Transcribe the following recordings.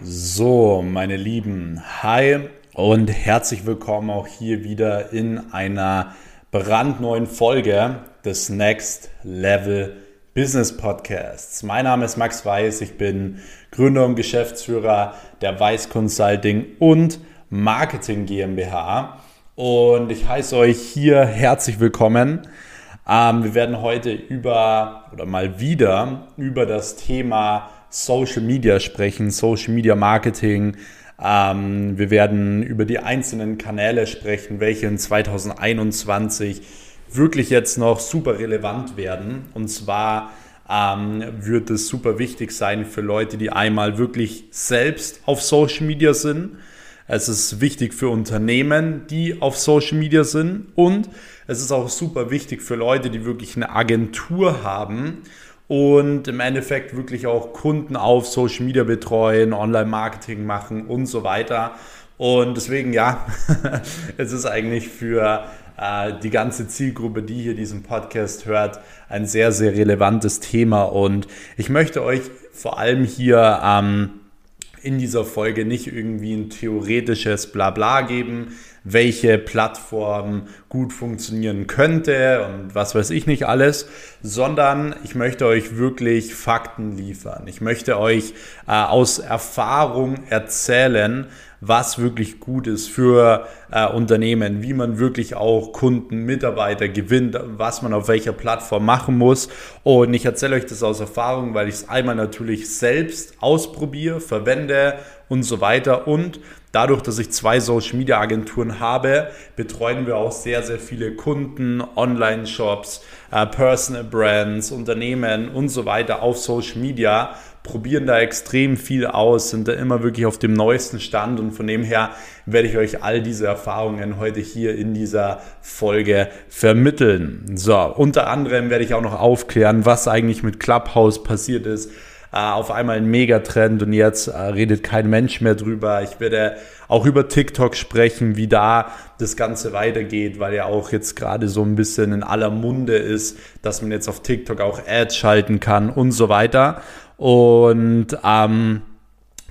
So, meine Lieben, hi und herzlich willkommen auch hier wieder in einer brandneuen Folge des Next Level Business Podcasts. Mein Name ist Max Weiß, ich bin Gründer und Geschäftsführer der Weiß Consulting und Marketing GmbH und ich heiße euch hier herzlich willkommen. Ähm, wir werden heute über oder mal wieder über das Thema Social Media sprechen, Social Media Marketing. Ähm, wir werden über die einzelnen Kanäle sprechen, welche in 2021 wirklich jetzt noch super relevant werden. Und zwar ähm, wird es super wichtig sein für Leute, die einmal wirklich selbst auf Social Media sind. Es ist wichtig für Unternehmen, die auf Social Media sind. Und es ist auch super wichtig für Leute, die wirklich eine Agentur haben und im Endeffekt wirklich auch Kunden auf Social Media betreuen, Online-Marketing machen und so weiter. Und deswegen, ja, es ist eigentlich für äh, die ganze Zielgruppe, die hier diesen Podcast hört, ein sehr, sehr relevantes Thema. Und ich möchte euch vor allem hier ähm, in dieser Folge nicht irgendwie ein theoretisches Blabla geben, welche Plattform gut funktionieren könnte und was weiß ich nicht alles, sondern ich möchte euch wirklich Fakten liefern. Ich möchte euch äh, aus Erfahrung erzählen, was wirklich gut ist für äh, Unternehmen, wie man wirklich auch Kunden, Mitarbeiter gewinnt, was man auf welcher Plattform machen muss. Und ich erzähle euch das aus Erfahrung, weil ich es einmal natürlich selbst ausprobiere, verwende und so weiter und Dadurch, dass ich zwei Social Media Agenturen habe, betreuen wir auch sehr, sehr viele Kunden, Online-Shops, äh, Personal Brands, Unternehmen und so weiter auf Social Media, probieren da extrem viel aus, sind da immer wirklich auf dem neuesten Stand und von dem her werde ich euch all diese Erfahrungen heute hier in dieser Folge vermitteln. So, unter anderem werde ich auch noch aufklären, was eigentlich mit Clubhouse passiert ist auf einmal ein Megatrend und jetzt äh, redet kein Mensch mehr drüber. Ich werde auch über TikTok sprechen, wie da das Ganze weitergeht, weil ja auch jetzt gerade so ein bisschen in aller Munde ist, dass man jetzt auf TikTok auch Ads schalten kann und so weiter. Und ähm,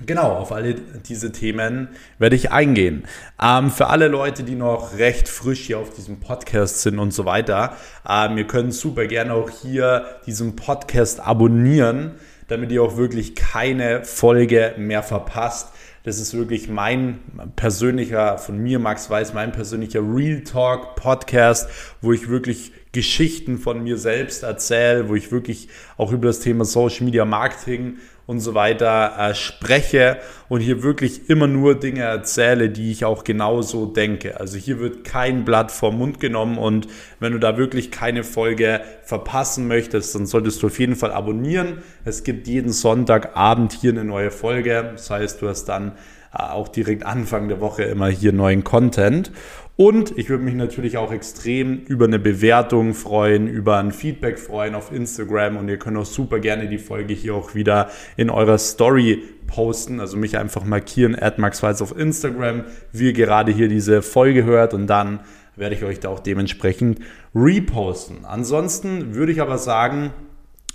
Genau, auf alle diese Themen werde ich eingehen. Ähm, für alle Leute, die noch recht frisch hier auf diesem Podcast sind und so weiter, ähm, ihr könnt super gerne auch hier diesen Podcast abonnieren damit ihr auch wirklich keine Folge mehr verpasst. Das ist wirklich mein persönlicher, von mir Max Weiß, mein persönlicher Real Talk Podcast, wo ich wirklich Geschichten von mir selbst erzähle, wo ich wirklich auch über das Thema Social Media Marketing und so weiter äh, spreche und hier wirklich immer nur Dinge erzähle, die ich auch genauso denke. Also hier wird kein Blatt vom Mund genommen und wenn du da wirklich keine Folge verpassen möchtest, dann solltest du auf jeden Fall abonnieren. Es gibt jeden Sonntagabend hier eine neue Folge. Das heißt, du hast dann äh, auch direkt Anfang der Woche immer hier neuen Content. Und ich würde mich natürlich auch extrem über eine Bewertung freuen, über ein Feedback freuen auf Instagram. Und ihr könnt auch super gerne die Folge hier auch wieder in eurer Story posten, also mich einfach markieren, maxweiz auf Instagram, wie ihr gerade hier diese Folge hört. Und dann werde ich euch da auch dementsprechend reposten. Ansonsten würde ich aber sagen,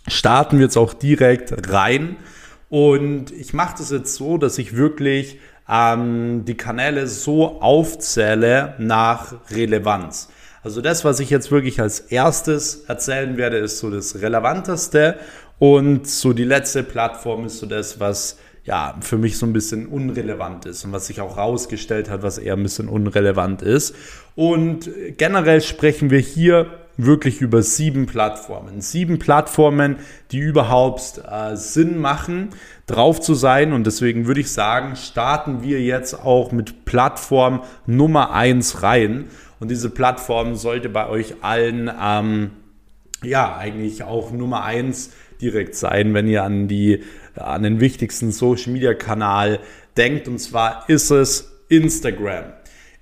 starten wir jetzt auch direkt rein. Und ich mache das jetzt so, dass ich wirklich ähm, die Kanäle so aufzähle nach Relevanz. Also das, was ich jetzt wirklich als erstes erzählen werde, ist so das Relevanteste und so die letzte Plattform ist so das, was ja für mich so ein bisschen unrelevant ist und was sich auch rausgestellt hat, was eher ein bisschen unrelevant ist. Und generell sprechen wir hier wirklich über sieben Plattformen. Sieben Plattformen, die überhaupt äh, Sinn machen, drauf zu sein. Und deswegen würde ich sagen, starten wir jetzt auch mit Plattform Nummer eins rein. Und diese Plattform sollte bei euch allen, ähm, ja, eigentlich auch Nummer eins direkt sein, wenn ihr an die, an den wichtigsten Social Media Kanal denkt. Und zwar ist es Instagram.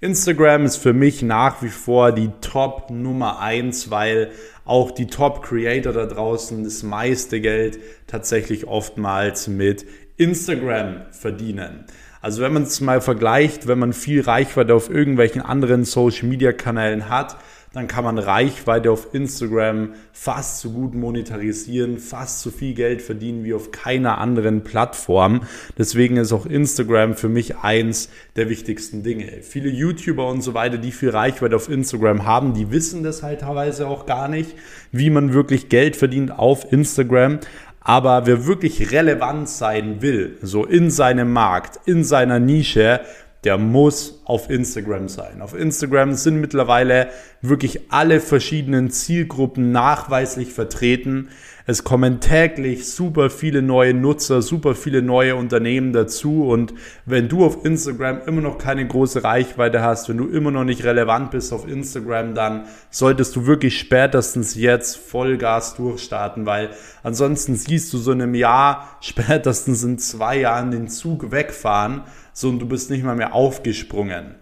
Instagram ist für mich nach wie vor die Top Nummer eins, weil auch die Top Creator da draußen das meiste Geld tatsächlich oftmals mit Instagram verdienen. Also wenn man es mal vergleicht, wenn man viel Reichweite auf irgendwelchen anderen Social Media Kanälen hat, dann kann man Reichweite auf Instagram fast so gut monetarisieren, fast so viel Geld verdienen wie auf keiner anderen Plattform. Deswegen ist auch Instagram für mich eins der wichtigsten Dinge. Viele YouTuber und so weiter, die viel Reichweite auf Instagram haben, die wissen das halt teilweise auch gar nicht, wie man wirklich Geld verdient auf Instagram. Aber wer wirklich relevant sein will, so in seinem Markt, in seiner Nische, der muss auf Instagram sein. Auf Instagram sind mittlerweile wirklich alle verschiedenen Zielgruppen nachweislich vertreten. Es kommen täglich super viele neue Nutzer, super viele neue Unternehmen dazu. Und wenn du auf Instagram immer noch keine große Reichweite hast, wenn du immer noch nicht relevant bist auf Instagram, dann solltest du wirklich spätestens jetzt Vollgas durchstarten, weil ansonsten siehst du so in einem Jahr, spätestens in zwei Jahren den Zug wegfahren, so und du bist nicht mal mehr aufgesprungen.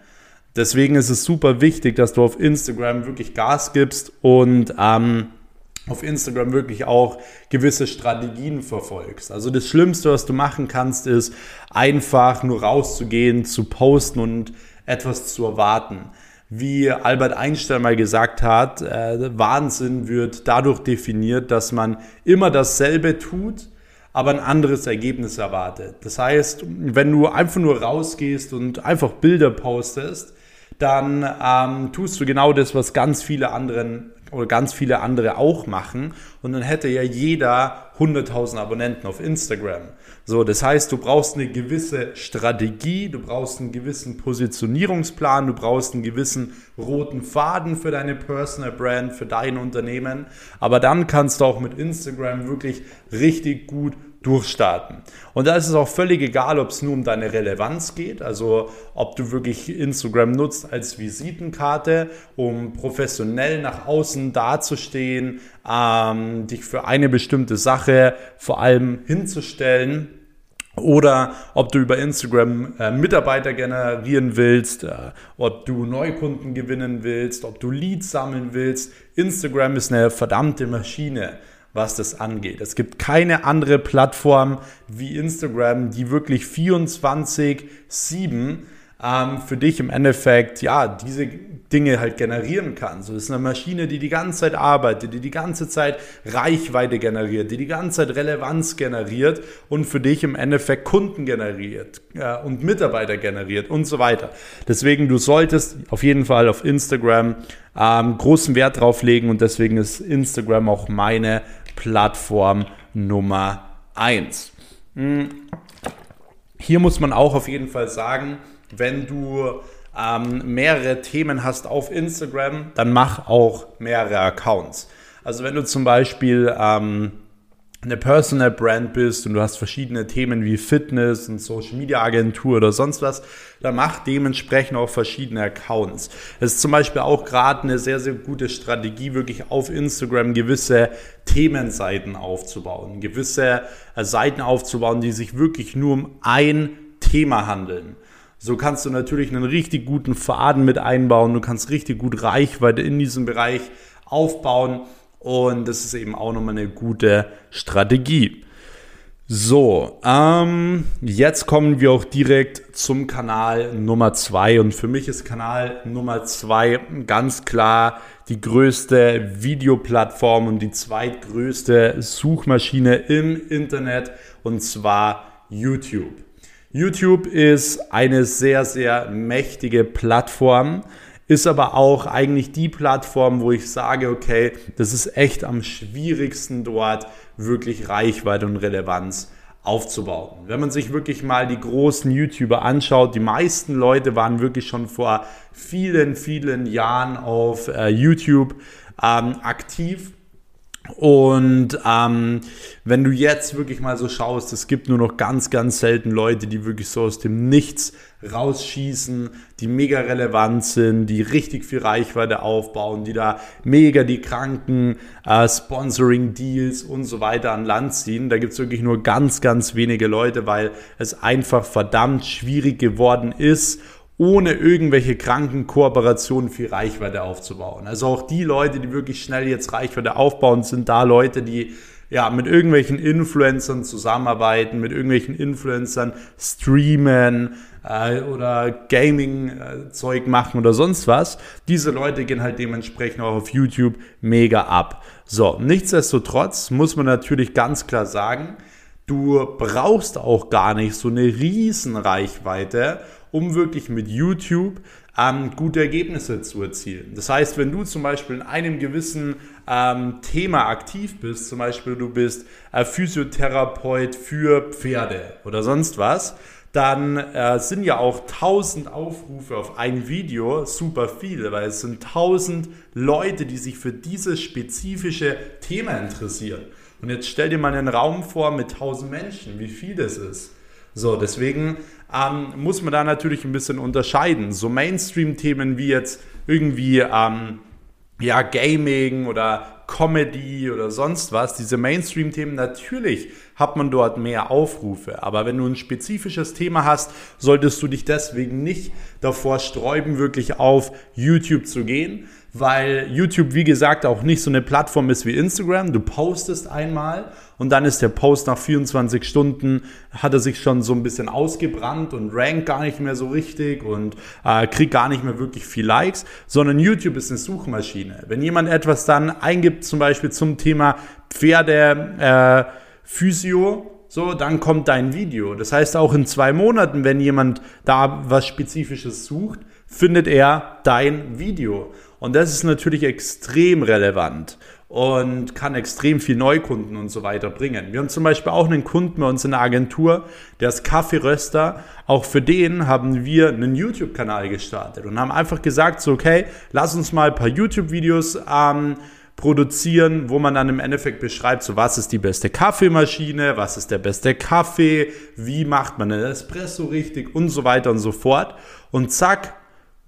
Deswegen ist es super wichtig, dass du auf Instagram wirklich Gas gibst und ähm, auf Instagram wirklich auch gewisse Strategien verfolgst. Also das Schlimmste, was du machen kannst, ist einfach nur rauszugehen, zu posten und etwas zu erwarten. Wie Albert Einstein mal gesagt hat, äh, Wahnsinn wird dadurch definiert, dass man immer dasselbe tut, aber ein anderes Ergebnis erwartet. Das heißt, wenn du einfach nur rausgehst und einfach Bilder postest, dann ähm, tust du genau das, was ganz viele anderen oder ganz viele andere auch machen. Und dann hätte ja jeder 100.000 Abonnenten auf Instagram. So, das heißt, du brauchst eine gewisse Strategie, du brauchst einen gewissen Positionierungsplan, du brauchst einen gewissen roten Faden für deine Personal Brand, für dein Unternehmen. Aber dann kannst du auch mit Instagram wirklich richtig gut durchstarten. Und da ist es auch völlig egal, ob es nur um deine Relevanz geht, also ob du wirklich Instagram nutzt als Visitenkarte, um professionell nach außen dazustehen, ähm, dich für eine bestimmte Sache vor allem hinzustellen. Oder ob du über Instagram äh, Mitarbeiter generieren willst, äh, ob du Neukunden gewinnen willst, ob du Leads sammeln willst. Instagram ist eine verdammte Maschine was das angeht. Es gibt keine andere Plattform wie Instagram, die wirklich 24-7 ähm, für dich im Endeffekt, ja, diese Dinge halt generieren kann. So ist eine Maschine, die die ganze Zeit arbeitet, die die ganze Zeit Reichweite generiert, die die ganze Zeit Relevanz generiert und für dich im Endeffekt Kunden generiert äh, und Mitarbeiter generiert und so weiter. Deswegen, du solltest auf jeden Fall auf Instagram ähm, großen Wert drauf legen und deswegen ist Instagram auch meine Plattform Nummer 1. Hm. Hier muss man auch auf jeden Fall sagen, wenn du ähm, mehrere Themen hast auf Instagram, dann mach auch mehrere Accounts. Also wenn du zum Beispiel ähm, eine Personal Brand bist und du hast verschiedene Themen wie Fitness und Social Media Agentur oder sonst was, dann mach dementsprechend auch verschiedene Accounts. Es ist zum Beispiel auch gerade eine sehr, sehr gute Strategie, wirklich auf Instagram gewisse Themenseiten aufzubauen, gewisse äh, Seiten aufzubauen, die sich wirklich nur um ein Thema handeln. So kannst du natürlich einen richtig guten Faden mit einbauen, du kannst richtig gut Reichweite in diesem Bereich aufbauen und das ist eben auch nochmal eine gute Strategie. So, ähm, jetzt kommen wir auch direkt zum Kanal Nummer zwei und für mich ist Kanal Nummer zwei ganz klar die größte Videoplattform und die zweitgrößte Suchmaschine im Internet und zwar YouTube. YouTube ist eine sehr, sehr mächtige Plattform ist aber auch eigentlich die Plattform, wo ich sage, okay, das ist echt am schwierigsten dort wirklich Reichweite und Relevanz aufzubauen. Wenn man sich wirklich mal die großen YouTuber anschaut, die meisten Leute waren wirklich schon vor vielen, vielen Jahren auf äh, YouTube ähm, aktiv und ähm, wenn du jetzt wirklich mal so schaust, es gibt nur noch ganz, ganz selten Leute, die wirklich so aus dem Nichts rausschießen, die mega relevant sind, die richtig viel Reichweite aufbauen, die da mega die kranken äh, Sponsoring-Deals und so weiter an Land ziehen. Da gibt es wirklich nur ganz, ganz wenige Leute, weil es einfach verdammt schwierig geworden ist ohne irgendwelche kranken Kooperationen viel Reichweite aufzubauen. Also auch die Leute, die wirklich schnell jetzt Reichweite aufbauen, sind da Leute, die ja, mit irgendwelchen Influencern zusammenarbeiten, mit irgendwelchen Influencern streamen äh, oder Gaming-Zeug machen oder sonst was. Diese Leute gehen halt dementsprechend auch auf YouTube mega ab. So, nichtsdestotrotz muss man natürlich ganz klar sagen, du brauchst auch gar nicht so eine riesen Reichweite, um wirklich mit YouTube ähm, gute Ergebnisse zu erzielen. Das heißt, wenn du zum Beispiel in einem gewissen ähm, Thema aktiv bist, zum Beispiel du bist äh, Physiotherapeut für Pferde oder sonst was, dann äh, sind ja auch 1000 Aufrufe auf ein Video super viele, weil es sind 1000 Leute, die sich für dieses spezifische Thema interessieren. Und jetzt stell dir mal einen Raum vor mit 1000 Menschen, wie viel das ist. So, deswegen ähm, muss man da natürlich ein bisschen unterscheiden. So Mainstream-Themen wie jetzt irgendwie ähm, ja, Gaming oder Comedy oder sonst was, diese Mainstream-Themen, natürlich hat man dort mehr Aufrufe. Aber wenn du ein spezifisches Thema hast, solltest du dich deswegen nicht davor sträuben, wirklich auf YouTube zu gehen, weil YouTube, wie gesagt, auch nicht so eine Plattform ist wie Instagram. Du postest einmal und dann ist der Post nach 24 Stunden, hat er sich schon so ein bisschen ausgebrannt und rankt gar nicht mehr so richtig und äh, kriegt gar nicht mehr wirklich viel Likes, sondern YouTube ist eine Suchmaschine. Wenn jemand etwas dann eingibt, zum Beispiel zum Thema Pferde, äh, Physio, so, dann kommt dein Video. Das heißt, auch in zwei Monaten, wenn jemand da was Spezifisches sucht, findet er dein Video. Und das ist natürlich extrem relevant und kann extrem viel Neukunden und so weiter bringen. Wir haben zum Beispiel auch einen Kunden bei uns in der Agentur, der ist Kaffeeröster. Auch für den haben wir einen YouTube-Kanal gestartet und haben einfach gesagt, so okay, lass uns mal ein paar YouTube-Videos ähm, produzieren, wo man dann im Endeffekt beschreibt, so was ist die beste Kaffeemaschine, was ist der beste Kaffee, wie macht man einen Espresso richtig und so weiter und so fort. Und zack,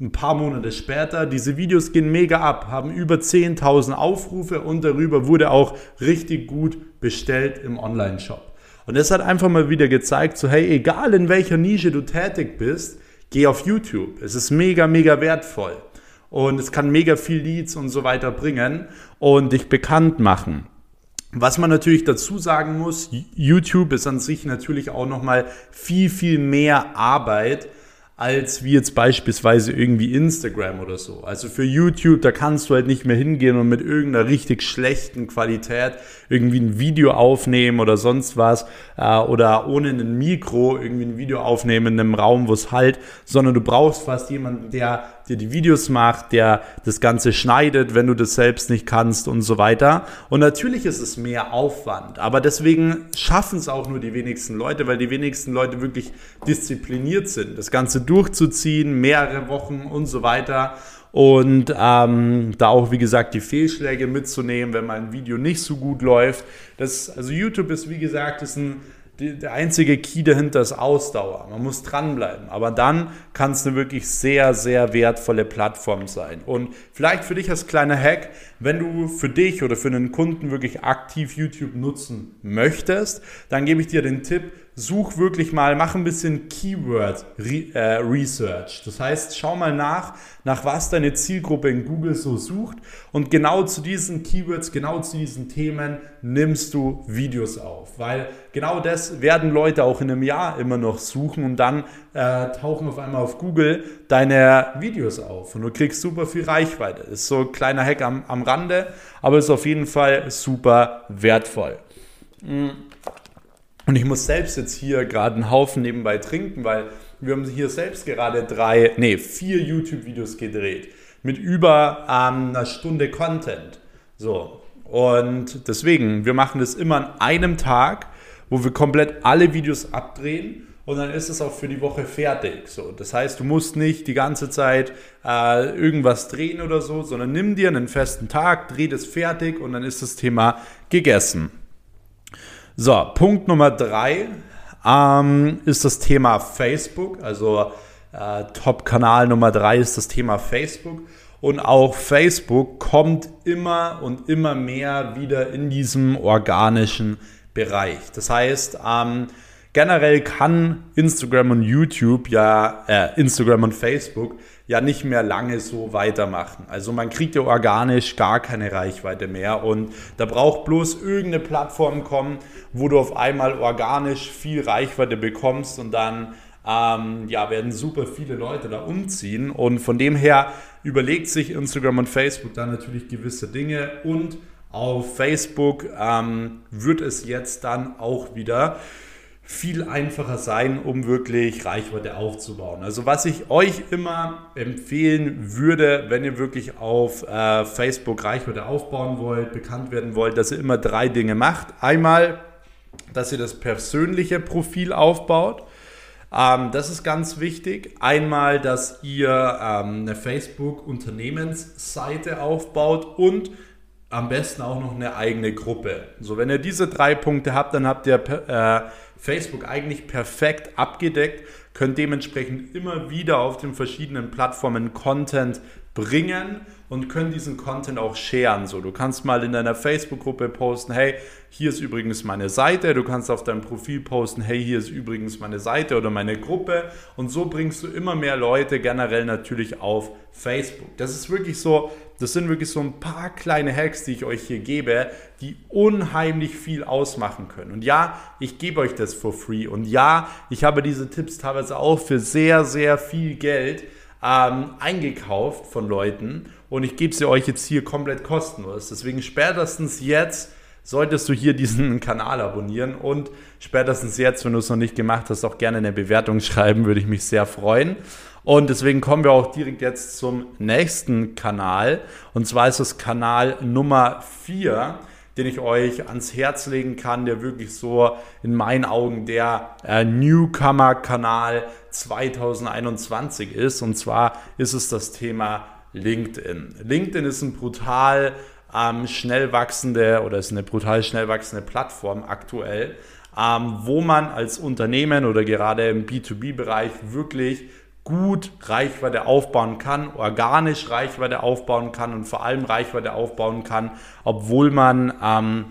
ein paar Monate später, diese Videos gehen mega ab, haben über 10.000 Aufrufe und darüber wurde auch richtig gut bestellt im Online-Shop. Und das hat einfach mal wieder gezeigt, so hey, egal in welcher Nische du tätig bist, geh auf YouTube. Es ist mega, mega wertvoll. Und es kann mega viel Leads und so weiter bringen und dich bekannt machen. Was man natürlich dazu sagen muss, YouTube ist an sich natürlich auch nochmal viel, viel mehr Arbeit, als wie jetzt beispielsweise irgendwie Instagram oder so. Also für YouTube, da kannst du halt nicht mehr hingehen und mit irgendeiner richtig schlechten Qualität irgendwie ein Video aufnehmen oder sonst was äh, oder ohne ein Mikro irgendwie ein Video aufnehmen in einem Raum, wo es halt, sondern du brauchst fast jemanden, der dir die Videos macht, der das Ganze schneidet, wenn du das selbst nicht kannst und so weiter. Und natürlich ist es mehr Aufwand, aber deswegen schaffen es auch nur die wenigsten Leute, weil die wenigsten Leute wirklich diszipliniert sind, das Ganze durchzuziehen, mehrere Wochen und so weiter und ähm, da auch, wie gesagt, die Fehlschläge mitzunehmen, wenn mein Video nicht so gut läuft. Das, also YouTube ist, wie gesagt, ist ein der einzige Key dahinter ist Ausdauer. Man muss dranbleiben. Aber dann kann es eine wirklich sehr, sehr wertvolle Plattform sein. Und vielleicht für dich als kleiner Hack, wenn du für dich oder für einen Kunden wirklich aktiv YouTube nutzen möchtest, dann gebe ich dir den Tipp, such wirklich mal, mach ein bisschen Keyword äh, Research. Das heißt, schau mal nach, nach was deine Zielgruppe in Google so sucht und genau zu diesen Keywords, genau zu diesen Themen nimmst du Videos auf, weil genau das werden Leute auch in einem Jahr immer noch suchen und dann äh, tauchen auf einmal auf Google deine Videos auf und du kriegst super viel Reichweite. Ist so ein kleiner Hack am, am Rande, aber ist auf jeden Fall super wertvoll. Mhm. Und ich muss selbst jetzt hier gerade einen Haufen nebenbei trinken, weil wir haben hier selbst gerade drei, nee, vier YouTube-Videos gedreht mit über ähm, einer Stunde Content. So. Und deswegen, wir machen das immer an einem Tag, wo wir komplett alle Videos abdrehen und dann ist es auch für die Woche fertig. So, das heißt, du musst nicht die ganze Zeit äh, irgendwas drehen oder so, sondern nimm dir einen festen Tag, dreh das fertig und dann ist das Thema gegessen. So, Punkt Nummer drei ähm, ist das Thema Facebook. Also äh, Top-Kanal Nummer drei ist das Thema Facebook. Und auch Facebook kommt immer und immer mehr wieder in diesem organischen Bereich. Das heißt, ähm, generell kann Instagram und YouTube ja, äh, Instagram und Facebook ja nicht mehr lange so weitermachen. Also man kriegt ja organisch gar keine Reichweite mehr und da braucht bloß irgendeine Plattform kommen, wo du auf einmal organisch viel Reichweite bekommst und dann ähm, ja, werden super viele Leute da umziehen und von dem her überlegt sich Instagram und Facebook dann natürlich gewisse Dinge und auf Facebook ähm, wird es jetzt dann auch wieder viel einfacher sein, um wirklich Reichweite aufzubauen. Also was ich euch immer empfehlen würde, wenn ihr wirklich auf äh, Facebook Reichweite aufbauen wollt, bekannt werden wollt, dass ihr immer drei Dinge macht. Einmal, dass ihr das persönliche Profil aufbaut. Ähm, das ist ganz wichtig. Einmal, dass ihr ähm, eine Facebook-Unternehmensseite aufbaut und am besten auch noch eine eigene Gruppe. So, wenn ihr diese drei Punkte habt, dann habt ihr äh, Facebook eigentlich perfekt abgedeckt, könnt dementsprechend immer wieder auf den verschiedenen Plattformen Content bringen und können diesen Content auch sharen. So, du kannst mal in deiner Facebook-Gruppe posten, hey, hier ist übrigens meine Seite. Du kannst auf deinem Profil posten, hey, hier ist übrigens meine Seite oder meine Gruppe. Und so bringst du immer mehr Leute generell natürlich auf Facebook. Das ist wirklich so, das sind wirklich so ein paar kleine Hacks, die ich euch hier gebe, die unheimlich viel ausmachen können. Und ja, ich gebe euch das for free. Und ja, ich habe diese Tipps teilweise auch für sehr, sehr viel Geld ähm, eingekauft von Leuten und ich gebe sie euch jetzt hier komplett kostenlos. Deswegen spätestens jetzt solltest du hier diesen Kanal abonnieren und spätestens jetzt, wenn du es noch nicht gemacht hast, auch gerne eine Bewertung schreiben, würde ich mich sehr freuen. Und deswegen kommen wir auch direkt jetzt zum nächsten Kanal. Und zwar ist es Kanal Nummer 4 den ich euch ans Herz legen kann, der wirklich so in meinen Augen der äh, Newcomer-Kanal 2021 ist. Und zwar ist es das Thema LinkedIn. LinkedIn ist ein brutal ähm, schnell wachsende oder ist eine brutal schnell wachsende Plattform aktuell, ähm, wo man als Unternehmen oder gerade im B2B-Bereich wirklich gut Reichweite aufbauen kann, organisch Reichweite aufbauen kann und vor allem Reichweite aufbauen kann, obwohl man ähm,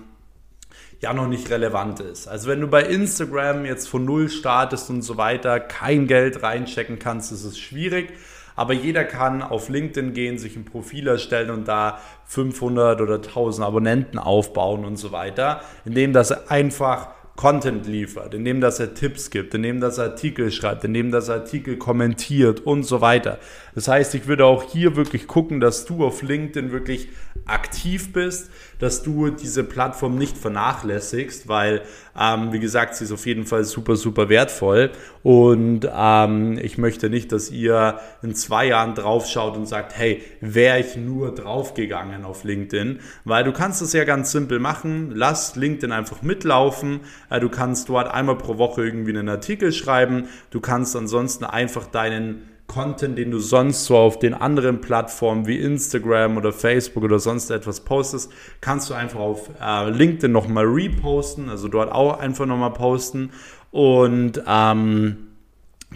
ja noch nicht relevant ist. Also wenn du bei Instagram jetzt von Null startest und so weiter, kein Geld reinchecken kannst, ist es schwierig. Aber jeder kann auf LinkedIn gehen, sich ein Profil erstellen und da 500 oder 1000 Abonnenten aufbauen und so weiter, indem das einfach Content liefert, indem dass er Tipps gibt, indem dass er Artikel schreibt, indem dass er Artikel kommentiert und so weiter. Das heißt, ich würde auch hier wirklich gucken, dass du auf LinkedIn wirklich aktiv bist, dass du diese Plattform nicht vernachlässigst, weil, ähm, wie gesagt, sie ist auf jeden Fall super, super wertvoll. Und ähm, ich möchte nicht, dass ihr in zwei Jahren draufschaut und sagt, hey, wäre ich nur draufgegangen auf LinkedIn, weil du kannst es ja ganz simpel machen. Lass LinkedIn einfach mitlaufen. Du kannst dort einmal pro Woche irgendwie einen Artikel schreiben. Du kannst ansonsten einfach deinen Content, den du sonst so auf den anderen Plattformen wie Instagram oder Facebook oder sonst etwas postest, kannst du einfach auf äh, LinkedIn nochmal reposten, also dort auch einfach nochmal posten und ähm,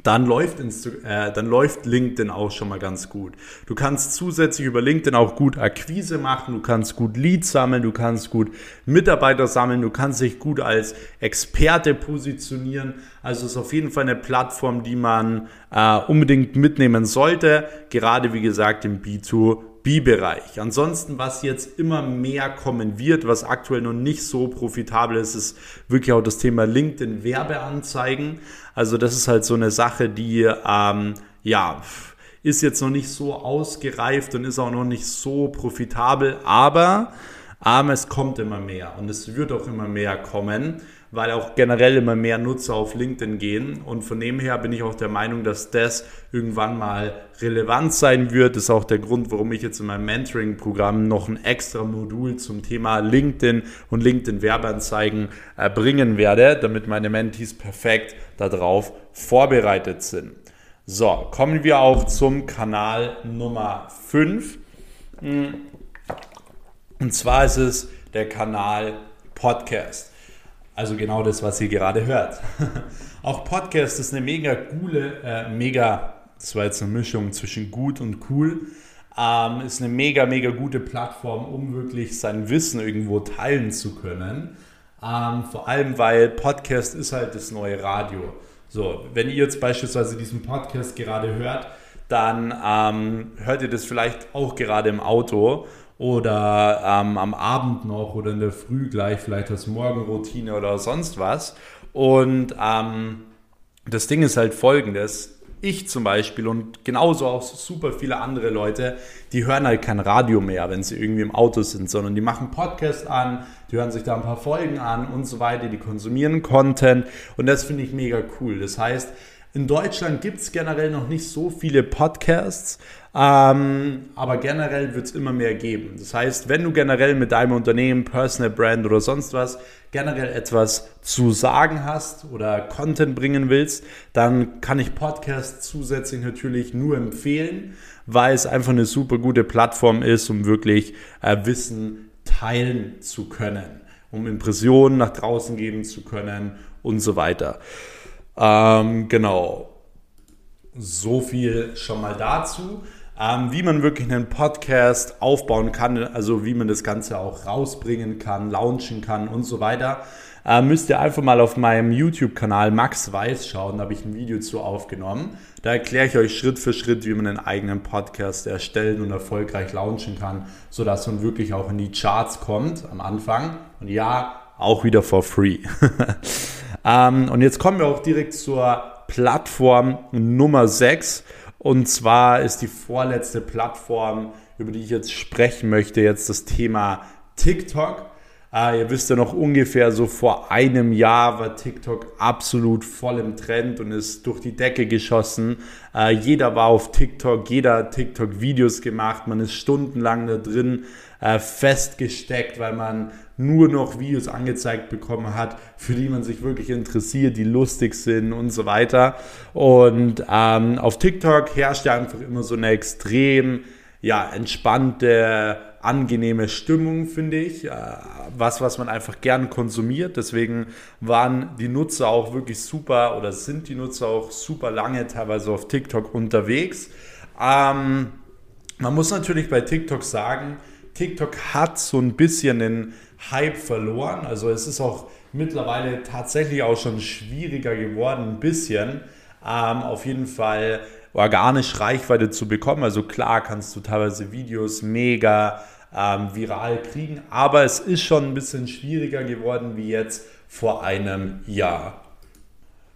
dann läuft, Insta äh, dann läuft LinkedIn auch schon mal ganz gut. Du kannst zusätzlich über LinkedIn auch gut Akquise machen, du kannst gut Leads sammeln, du kannst gut Mitarbeiter sammeln, du kannst dich gut als Experte positionieren. Also es ist auf jeden Fall eine Plattform, die man äh, unbedingt mitnehmen sollte, gerade wie gesagt im B2 B-Bereich. Ansonsten, was jetzt immer mehr kommen wird, was aktuell noch nicht so profitabel ist, ist wirklich auch das Thema LinkedIn Werbeanzeigen. Also das ist halt so eine Sache, die ähm, ja ist jetzt noch nicht so ausgereift und ist auch noch nicht so profitabel, aber aber es kommt immer mehr und es wird auch immer mehr kommen, weil auch generell immer mehr Nutzer auf LinkedIn gehen. Und von dem her bin ich auch der Meinung, dass das irgendwann mal relevant sein wird. Das ist auch der Grund, warum ich jetzt in meinem Mentoring-Programm noch ein extra Modul zum Thema LinkedIn und LinkedIn-Werbeanzeigen bringen werde, damit meine Mentees perfekt darauf vorbereitet sind. So, kommen wir auch zum Kanal Nummer 5. Und zwar ist es der Kanal Podcast. Also genau das, was ihr gerade hört. Auch Podcast ist eine mega coole, äh, mega, das war jetzt eine Mischung zwischen gut und cool, ähm, ist eine mega, mega gute Plattform, um wirklich sein Wissen irgendwo teilen zu können. Ähm, vor allem, weil Podcast ist halt das neue Radio. So, wenn ihr jetzt beispielsweise diesen Podcast gerade hört, dann ähm, hört ihr das vielleicht auch gerade im Auto oder ähm, am Abend noch oder in der Früh gleich, vielleicht als Morgenroutine oder sonst was. Und ähm, das Ding ist halt folgendes. Ich zum Beispiel und genauso auch super viele andere Leute, die hören halt kein Radio mehr, wenn sie irgendwie im Auto sind, sondern die machen Podcast an, die hören sich da ein paar Folgen an und so weiter, die konsumieren Content und das finde ich mega cool. Das heißt, in Deutschland gibt es generell noch nicht so viele Podcasts, ähm, aber generell wird es immer mehr geben. Das heißt, wenn du generell mit deinem Unternehmen, Personal Brand oder sonst was generell etwas zu sagen hast oder Content bringen willst, dann kann ich Podcasts zusätzlich natürlich nur empfehlen, weil es einfach eine super gute Plattform ist, um wirklich äh, Wissen teilen zu können, um Impressionen nach draußen geben zu können und so weiter. Ähm, genau. So viel schon mal dazu. Ähm, wie man wirklich einen Podcast aufbauen kann, also wie man das Ganze auch rausbringen kann, launchen kann und so weiter, äh, müsst ihr einfach mal auf meinem YouTube-Kanal Max Weiß schauen. Da habe ich ein Video zu aufgenommen. Da erkläre ich euch Schritt für Schritt, wie man einen eigenen Podcast erstellen und erfolgreich launchen kann, sodass man wirklich auch in die Charts kommt am Anfang. Und ja, auch wieder for free. Ähm, und jetzt kommen wir auch direkt zur Plattform Nummer 6. Und zwar ist die vorletzte Plattform, über die ich jetzt sprechen möchte, jetzt das Thema TikTok. Äh, ihr wisst ja noch ungefähr so vor einem Jahr war TikTok absolut voll im Trend und ist durch die Decke geschossen. Äh, jeder war auf TikTok, jeder hat TikTok-Videos gemacht, man ist stundenlang da drin äh, festgesteckt, weil man nur noch Videos angezeigt bekommen hat, für die man sich wirklich interessiert, die lustig sind und so weiter. Und ähm, auf TikTok herrscht ja einfach immer so eine extrem ja, entspannte, angenehme Stimmung, finde ich. Äh, was, was man einfach gern konsumiert. Deswegen waren die Nutzer auch wirklich super oder sind die Nutzer auch super lange teilweise auf TikTok unterwegs. Ähm, man muss natürlich bei TikTok sagen, TikTok hat so ein bisschen den Hype verloren. Also es ist auch mittlerweile tatsächlich auch schon schwieriger geworden, ein bisschen. Ähm, auf jeden Fall organisch Reichweite zu bekommen. Also klar kannst du teilweise Videos mega ähm, viral kriegen, aber es ist schon ein bisschen schwieriger geworden wie jetzt vor einem Jahr.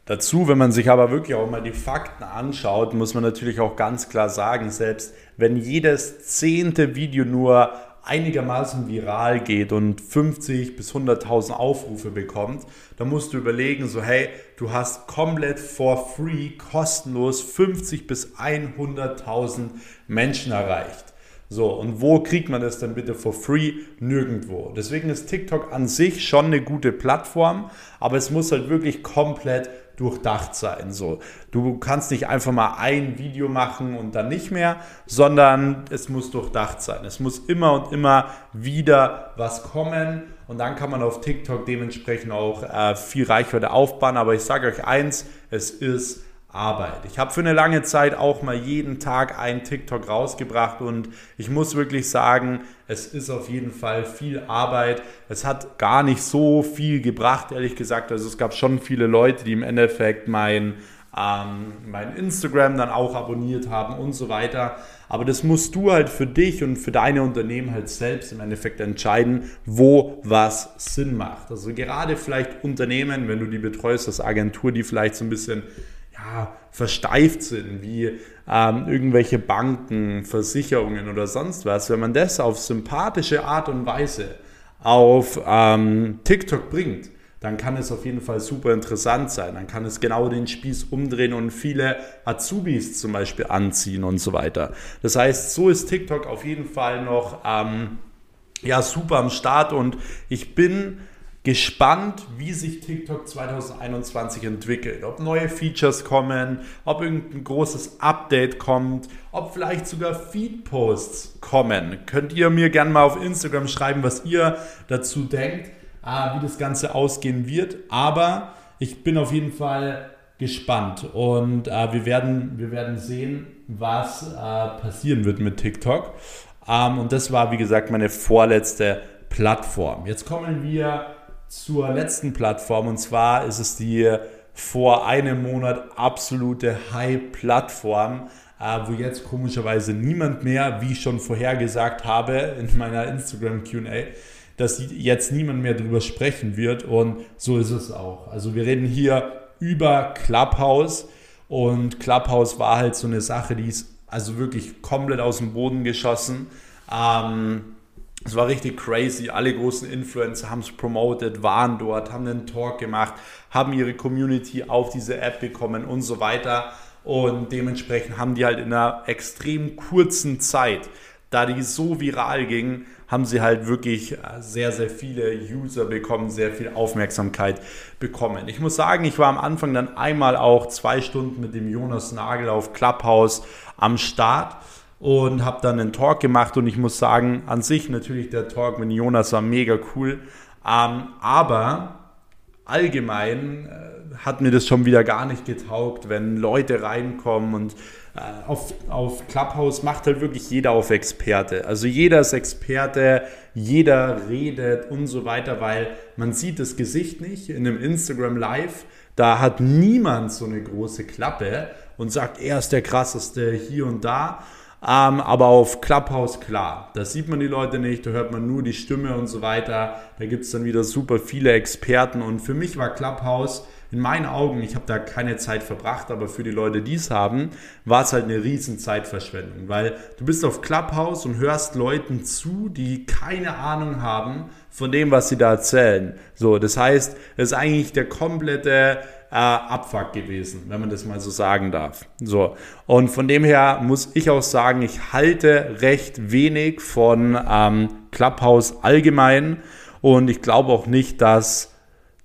Dazu, wenn man sich aber wirklich auch mal die Fakten anschaut, muss man natürlich auch ganz klar sagen, selbst wenn jedes zehnte Video nur einigermaßen viral geht und 50 bis 100.000 Aufrufe bekommt, dann musst du überlegen, so hey, du hast komplett for free, kostenlos 50 bis 100.000 Menschen erreicht. So, und wo kriegt man das dann bitte for free? Nirgendwo. Deswegen ist TikTok an sich schon eine gute Plattform, aber es muss halt wirklich komplett durchdacht sein. So, du kannst nicht einfach mal ein Video machen und dann nicht mehr, sondern es muss durchdacht sein. Es muss immer und immer wieder was kommen und dann kann man auf TikTok dementsprechend auch äh, viel Reichweite aufbauen. Aber ich sage euch eins, es ist Arbeit. Ich habe für eine lange Zeit auch mal jeden Tag einen TikTok rausgebracht und ich muss wirklich sagen, es ist auf jeden Fall viel Arbeit. Es hat gar nicht so viel gebracht, ehrlich gesagt. Also es gab schon viele Leute, die im Endeffekt mein, ähm, mein Instagram dann auch abonniert haben und so weiter. Aber das musst du halt für dich und für deine Unternehmen halt selbst im Endeffekt entscheiden, wo was Sinn macht. Also gerade vielleicht Unternehmen, wenn du die betreust als Agentur, die vielleicht so ein bisschen ja, versteift sind, wie ähm, irgendwelche Banken, Versicherungen oder sonst was, wenn man das auf sympathische Art und Weise auf ähm, TikTok bringt, dann kann es auf jeden Fall super interessant sein. Dann kann es genau den Spieß umdrehen und viele Azubis zum Beispiel anziehen und so weiter. Das heißt, so ist TikTok auf jeden Fall noch ähm, ja, super am Start und ich bin gespannt, wie sich TikTok 2021 entwickelt. Ob neue Features kommen, ob irgendein großes Update kommt, ob vielleicht sogar Feed-Posts kommen. Könnt ihr mir gerne mal auf Instagram schreiben, was ihr dazu denkt, äh, wie das Ganze ausgehen wird. Aber ich bin auf jeden Fall gespannt und äh, wir, werden, wir werden sehen, was äh, passieren wird mit TikTok. Ähm, und das war, wie gesagt, meine vorletzte Plattform. Jetzt kommen wir zur letzten Plattform und zwar ist es die vor einem Monat absolute High-Plattform, äh, wo jetzt komischerweise niemand mehr, wie ich schon vorhergesagt habe in meiner Instagram QA, dass jetzt niemand mehr darüber sprechen wird und so ist es auch. Also wir reden hier über Clubhouse und Clubhouse war halt so eine Sache, die ist also wirklich komplett aus dem Boden geschossen. Ähm, es war richtig crazy. Alle großen Influencer haben es promoted, waren dort, haben einen Talk gemacht, haben ihre Community auf diese App bekommen und so weiter. Und dementsprechend haben die halt in einer extrem kurzen Zeit, da die so viral ging, haben sie halt wirklich äh, sehr, sehr viele User bekommen, sehr viel Aufmerksamkeit bekommen. Ich muss sagen, ich war am Anfang dann einmal auch zwei Stunden mit dem Jonas Nagel auf Clubhouse am Start und habe dann einen Talk gemacht und ich muss sagen, an sich natürlich der Talk mit Jonas war mega cool, ähm, aber allgemein äh, hat mir das schon wieder gar nicht getaugt, wenn Leute reinkommen und äh, auf, auf Clubhouse macht halt wirklich jeder auf Experte. Also jeder ist Experte, jeder redet und so weiter, weil man sieht das Gesicht nicht in einem Instagram Live. Da hat niemand so eine große Klappe und sagt, er ist der krasseste hier und da. Ähm, aber auf Clubhouse, klar, da sieht man die Leute nicht, da hört man nur die Stimme und so weiter. Da gibt es dann wieder super viele Experten. Und für mich war Clubhouse in meinen Augen, ich habe da keine Zeit verbracht, aber für die Leute, die es haben, war es halt eine riesen Zeitverschwendung, weil du bist auf Clubhouse und hörst Leuten zu, die keine Ahnung haben von dem, was sie da erzählen. So, das heißt, es ist eigentlich der komplette äh, Abfuck gewesen, wenn man das mal so sagen darf. So. Und von dem her muss ich auch sagen, ich halte recht wenig von ähm, Clubhouse allgemein und ich glaube auch nicht, dass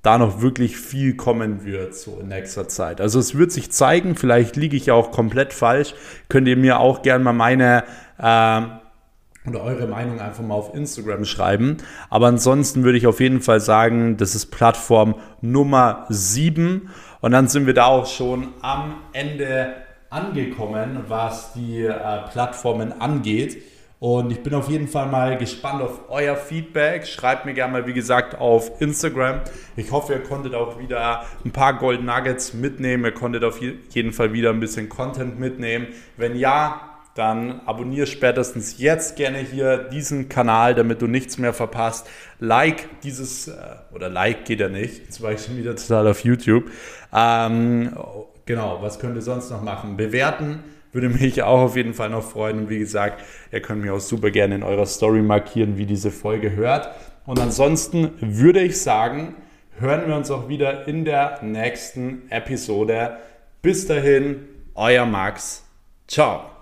da noch wirklich viel kommen wird, so in nächster Zeit. Also es wird sich zeigen, vielleicht liege ich ja auch komplett falsch. Könnt ihr mir auch gerne mal meine äh, oder eure Meinung einfach mal auf Instagram schreiben. Aber ansonsten würde ich auf jeden Fall sagen, das ist Plattform Nummer 7. Und dann sind wir da auch schon am Ende angekommen, was die äh, Plattformen angeht. Und ich bin auf jeden Fall mal gespannt auf euer Feedback. Schreibt mir gerne mal, wie gesagt, auf Instagram. Ich hoffe, ihr konntet auch wieder ein paar Gold Nuggets mitnehmen. Ihr konntet auf jeden Fall wieder ein bisschen Content mitnehmen. Wenn ja, dann abonniere spätestens jetzt gerne hier diesen Kanal, damit du nichts mehr verpasst. Like dieses, äh, oder Like geht ja nicht, jetzt war ich schon wieder total auf YouTube. Ähm, genau, was könnt ihr sonst noch machen? Bewerten würde mich auch auf jeden Fall noch freuen. Und wie gesagt, ihr könnt mir auch super gerne in eurer Story markieren, wie diese Folge hört. Und ansonsten würde ich sagen, hören wir uns auch wieder in der nächsten Episode. Bis dahin, euer Max. Ciao.